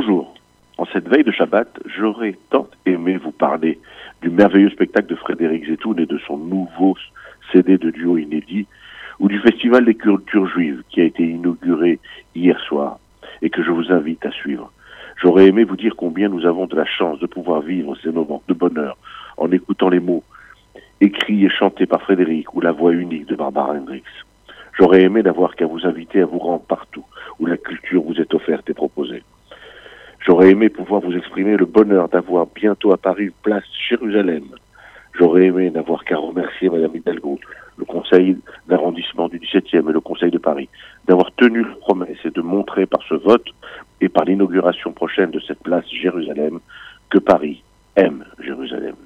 Bonjour. En cette veille de Shabbat, j'aurais tant aimé vous parler du merveilleux spectacle de Frédéric Zetoun et de son nouveau CD de duo inédit, ou du Festival des cultures juives qui a été inauguré hier soir et que je vous invite à suivre. J'aurais aimé vous dire combien nous avons de la chance de pouvoir vivre ces moments de bonheur en écoutant les mots écrits et chantés par Frédéric ou la voix unique de Barbara Hendricks. J'aurais aimé n'avoir qu'à vous inviter à vous rendre partout où la culture vous est offerte et proposée. J'aurais aimé pouvoir vous exprimer le bonheur d'avoir bientôt à Paris une place Jérusalem. J'aurais aimé n'avoir qu'à remercier Madame Hidalgo, le conseil d'arrondissement du 17e et le conseil de Paris, d'avoir tenu la promesse et de montrer par ce vote et par l'inauguration prochaine de cette place Jérusalem que Paris aime Jérusalem.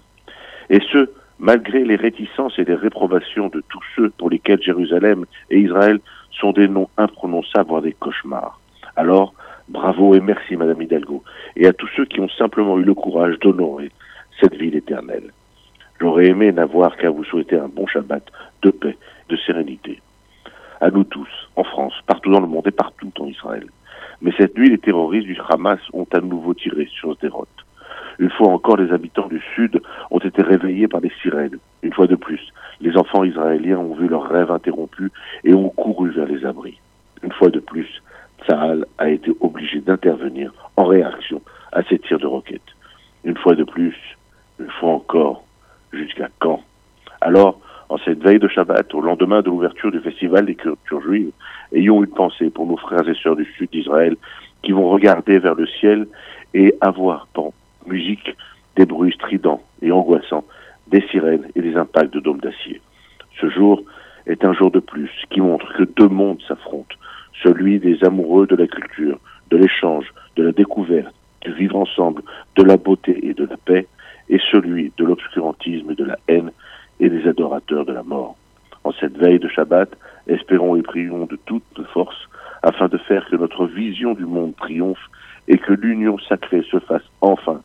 Et ce, malgré les réticences et les réprobations de tous ceux pour lesquels Jérusalem et Israël sont des noms imprononçables, voire des cauchemars. Alors, bravo et merci, Madame Hidalgo, et à tous ceux qui ont simplement eu le courage d'honorer cette ville éternelle. J'aurais aimé n'avoir qu'à vous souhaiter un bon Shabbat de paix, de sérénité. À nous tous, en France, partout dans le monde et partout en Israël. Mais cette nuit, les terroristes du Hamas ont à nouveau tiré sur Sderot. Une fois encore, les habitants du Sud ont été réveillés par des sirènes. Une fois de plus, les enfants israéliens ont vu leurs rêves interrompus et ont couru vers les abris. Une fois de plus, Tsahal a été obligé d'intervenir en réaction à ces tirs de roquettes. Une fois de plus, une fois encore, jusqu'à quand? Alors, en cette veille de Shabbat, au lendemain de l'ouverture du festival des cultures juives, ayons une pensée pour nos frères et sœurs du sud d'Israël qui vont regarder vers le ciel et avoir pour musique des bruits stridents et angoissants, des sirènes et des impacts de dômes d'acier. Ce jour est un jour de plus qui montre que deux mondes s'affrontent, celui des amoureux de la culture, de l'échange, de la découverte, du vivre ensemble, de la beauté et de la paix, et celui de l'obscurantisme et de la haine et des adorateurs de la mort. En cette veille de Shabbat, espérons et prions de toute force afin de faire que notre vision du monde triomphe et que l'union sacrée se fasse enfin